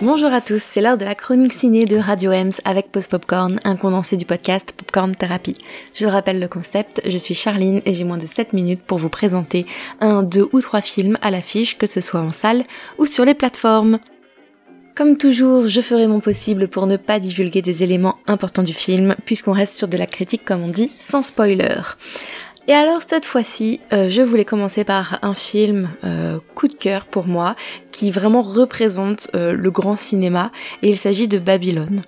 Bonjour à tous, c'est l'heure de la chronique ciné de Radio Ems avec Post Popcorn, un condensé du podcast Popcorn Therapy. Je rappelle le concept, je suis Charline et j'ai moins de 7 minutes pour vous présenter un, deux ou trois films à l'affiche, que ce soit en salle ou sur les plateformes. Comme toujours, je ferai mon possible pour ne pas divulguer des éléments importants du film, puisqu'on reste sur de la critique comme on dit, sans spoiler. Et alors cette fois-ci, euh, je voulais commencer par un film euh, coup de cœur pour moi, qui vraiment représente euh, le grand cinéma, et il s'agit de Babylone.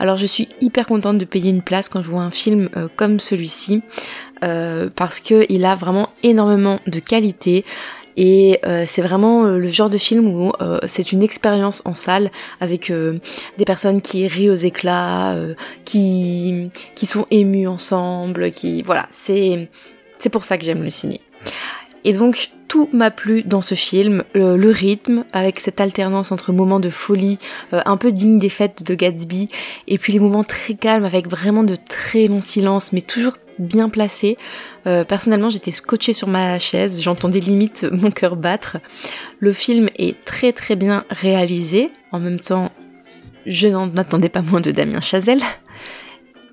Alors je suis hyper contente de payer une place quand je vois un film comme celui-ci, parce que il a vraiment énormément de qualité. Et c'est vraiment le genre de film où c'est une expérience en salle avec des personnes qui rient aux éclats, qui qui sont émues ensemble, qui voilà, c'est c'est pour ça que j'aime le ciné. Et donc tout m'a plu dans ce film, le, rythme avec cette alternance entre moments de folie euh, un peu digne des fêtes de Gatsby et puis les moments très calmes avec vraiment de très longs silences mais toujours bien placés. Euh, personnellement j'étais scotchée sur ma chaise, j'entendais limite mon cœur battre. Le film est très très bien réalisé, en même temps je n'en attendais pas moins de Damien Chazelle.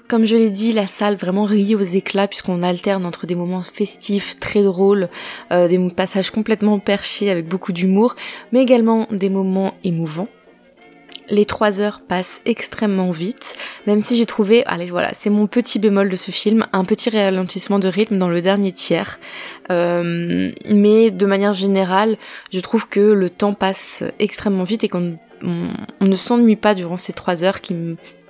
Comme je l'ai dit, la salle vraiment rit aux éclats puisqu'on alterne entre des moments festifs, très drôles, euh, des passages complètement perchés avec beaucoup d'humour, mais également des moments émouvants. Les trois heures passent extrêmement vite, même si j'ai trouvé, allez voilà, c'est mon petit bémol de ce film, un petit ralentissement de rythme dans le dernier tiers. Euh, mais de manière générale, je trouve que le temps passe extrêmement vite et qu'on ne s'ennuie pas durant ces trois heures qui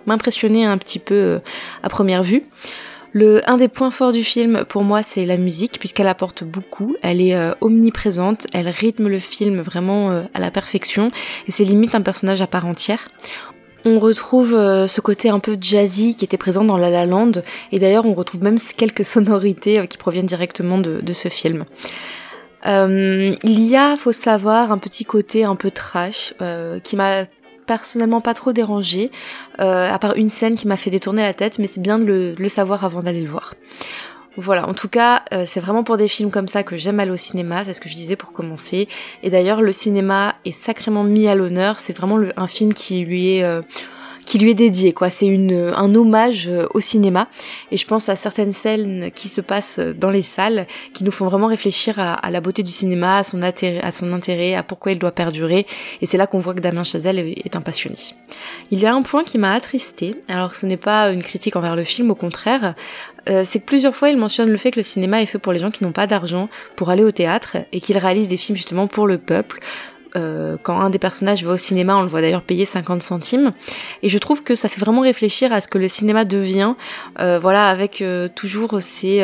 m'impressionnait un petit peu euh, à première vue. Un des points forts du film, pour moi, c'est la musique, puisqu'elle apporte beaucoup. Elle est euh, omniprésente, elle rythme le film vraiment euh, à la perfection, et c'est limite un personnage à part entière. On retrouve ce côté un peu jazzy qui était présent dans La La Land, et d'ailleurs on retrouve même quelques sonorités qui proviennent directement de ce film. il y a, faut savoir, un petit côté un peu trash qui m'a personnellement pas trop dérangé, euh, à part une scène qui m'a fait détourner la tête, mais c'est bien de le, savoir avant d'aller le voir. Voilà, en tout cas, euh, c'est vraiment pour des films comme ça que j'aime aller au cinéma, c'est ce que je disais pour commencer. Et d'ailleurs, le cinéma est sacrément mis à l'honneur, c'est vraiment un film qui lui est... Euh, qui lui est dédié quoi. C'est une un hommage euh, au cinéma et je pense à certaines scènes qui se passent dans les salles qui nous font vraiment réfléchir à, la beauté du cinéma, à son intérêt, à pourquoi il doit perdurer et c'est là qu'on voit que Damien Chazelle est, passionné. Il y a un point qui m'a attristé. Alors ce n'est pas une critique envers le film, au contraire, euh, c'est que plusieurs fois il mentionne le fait que le cinéma est fait pour les gens qui n'ont pas d'argent pour aller au théâtre et qu'il réalise des films justement pour le peuple, euh, quand un des personnages va au cinéma, on le voit d'ailleurs payer 50 centimes. Et je trouve que ça fait vraiment réfléchir à ce que le cinéma devient, euh, voilà, avec euh, toujours ces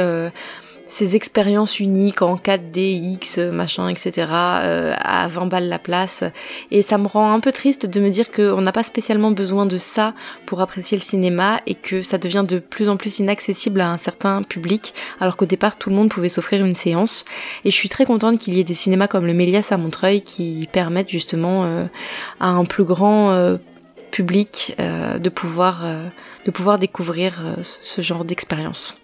ces expériences uniques en 4D, X, machin, etc. Euh, à 20 balles la place. Et ça me rend un peu triste de me dire qu'on n'a pas spécialement besoin de ça pour apprécier le cinéma et que ça devient de plus en plus inaccessible à un certain public, alors qu'au départ tout le monde pouvait s'offrir une séance. Et je suis très contente qu'il y ait des cinémas comme le Méliès à Montreuil qui permettent justement euh, à un plus grand euh, public de pouvoir de pouvoir découvrir ce genre d'expérience.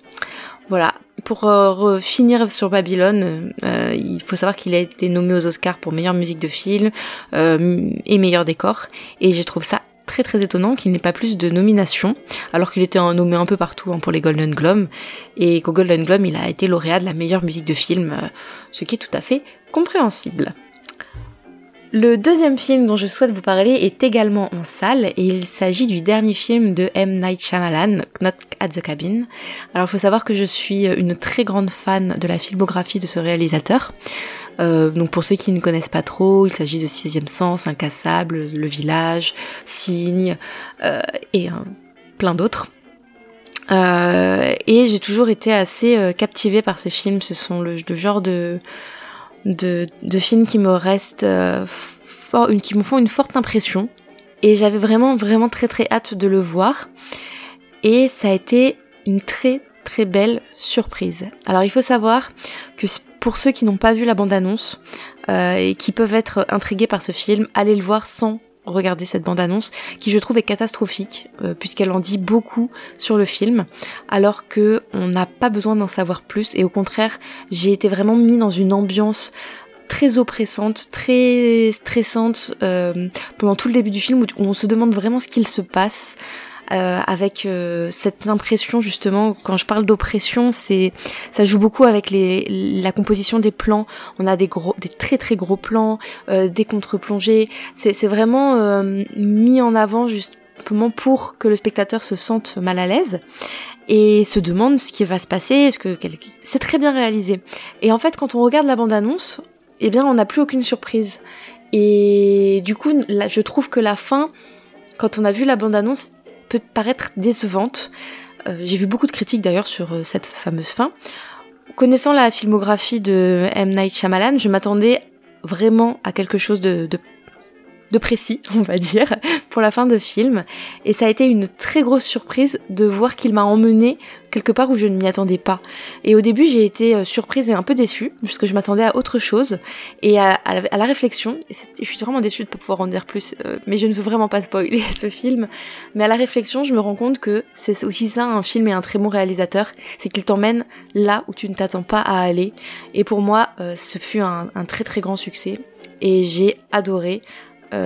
Voilà. Pour euh, finir sur Babylone, euh, il faut savoir qu'il a été nommé aux Oscars pour meilleure musique de film euh, et meilleur décor. Et je trouve ça très très étonnant qu'il n'ait pas plus de nominations, alors qu'il était nommé un peu partout hein, pour les Golden Globes. Et qu'au Golden Globe, il a été lauréat de la meilleure musique de film, ce qui est tout à fait compréhensible. Le deuxième film dont je souhaite vous parler est également en salle et il s'agit du dernier film de M. Night Shyamalan, Knock at the Cabin. Alors il faut savoir que je suis une très grande fan de la filmographie de ce réalisateur. Euh, donc pour ceux qui ne connaissent pas trop, il s'agit de Sixième Sens, Incassable, Le Village, Signe euh, et plein d'autres. Euh, et j'ai toujours été assez captivée par ces films. Ce sont le genre de de, films qui me restent euh, qui me font une forte impression. Et j'avais vraiment, vraiment très, très hâte de le voir. Et ça a été une très, très belle surprise. Alors il faut savoir que pour ceux qui n'ont pas vu la bande-annonce euh, et qui peuvent être intrigués par ce film, allez le voir sans regarder cette bande-annonce qui je trouve est catastrophique euh, puisqu'elle en dit beaucoup sur le film alors que on n'a pas besoin d'en savoir plus et au contraire j'ai été vraiment mis dans une ambiance très oppressante, très stressante euh, pendant tout le début du film où, on se demande vraiment ce qu'il se passe. Euh, avec cette impression justement quand je parle d'oppression c'est ça joue beaucoup avec les la composition des plans on a des gros des très très gros plans des contre-plongées c'est c'est vraiment mis en avant justement pour que le spectateur se sente mal à l'aise et se demande ce qui va se passer. Est-ce que c'est très bien réalisé. Et en fait, quand on regarde la bande-annonce, eh bien, on n'a plus aucune surprise. Et du coup, là, je trouve que la fin, quand on a vu la bande-annonce, peut paraître décevante. Euh, j'ai vu beaucoup de critiques d'ailleurs sur euh, cette fameuse fin. Connaissant la filmographie de M. Night Shyamalan, je m'attendais vraiment à quelque chose de, de de précis, on va dire, pour la fin de film. Et ça a été une très grosse surprise de voir qu'il m'a emmené quelque part où je ne m'y attendais pas. Et au début, j'ai été euh, surprise et un peu déçue, puisque je m'attendais à autre chose. Et à, la, réflexion, je suis vraiment déçue de pas pouvoir en dire plus, euh, mais je ne veux vraiment pas spoiler ce film. Mais à la réflexion, je me rends compte que c'est aussi ça un film et un très bon réalisateur, c'est qu'il t'emmène là où tu ne t'attends pas à aller. Et pour moi, euh, ce fut un, très très grand succès. Et j'ai adoré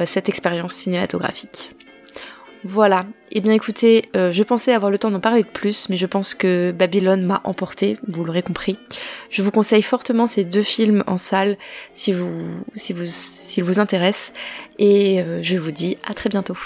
cette expérience cinématographique. Voilà. Et eh bien écoutez, euh, je pensais avoir le temps d'en parler de plus, mais je pense que Babylone m'a emporté, vous l'aurez compris. Je vous conseille fortement ces deux films en salle si vous, si vous, s'ils vous intéressent. Et euh, je vous dis à très bientôt.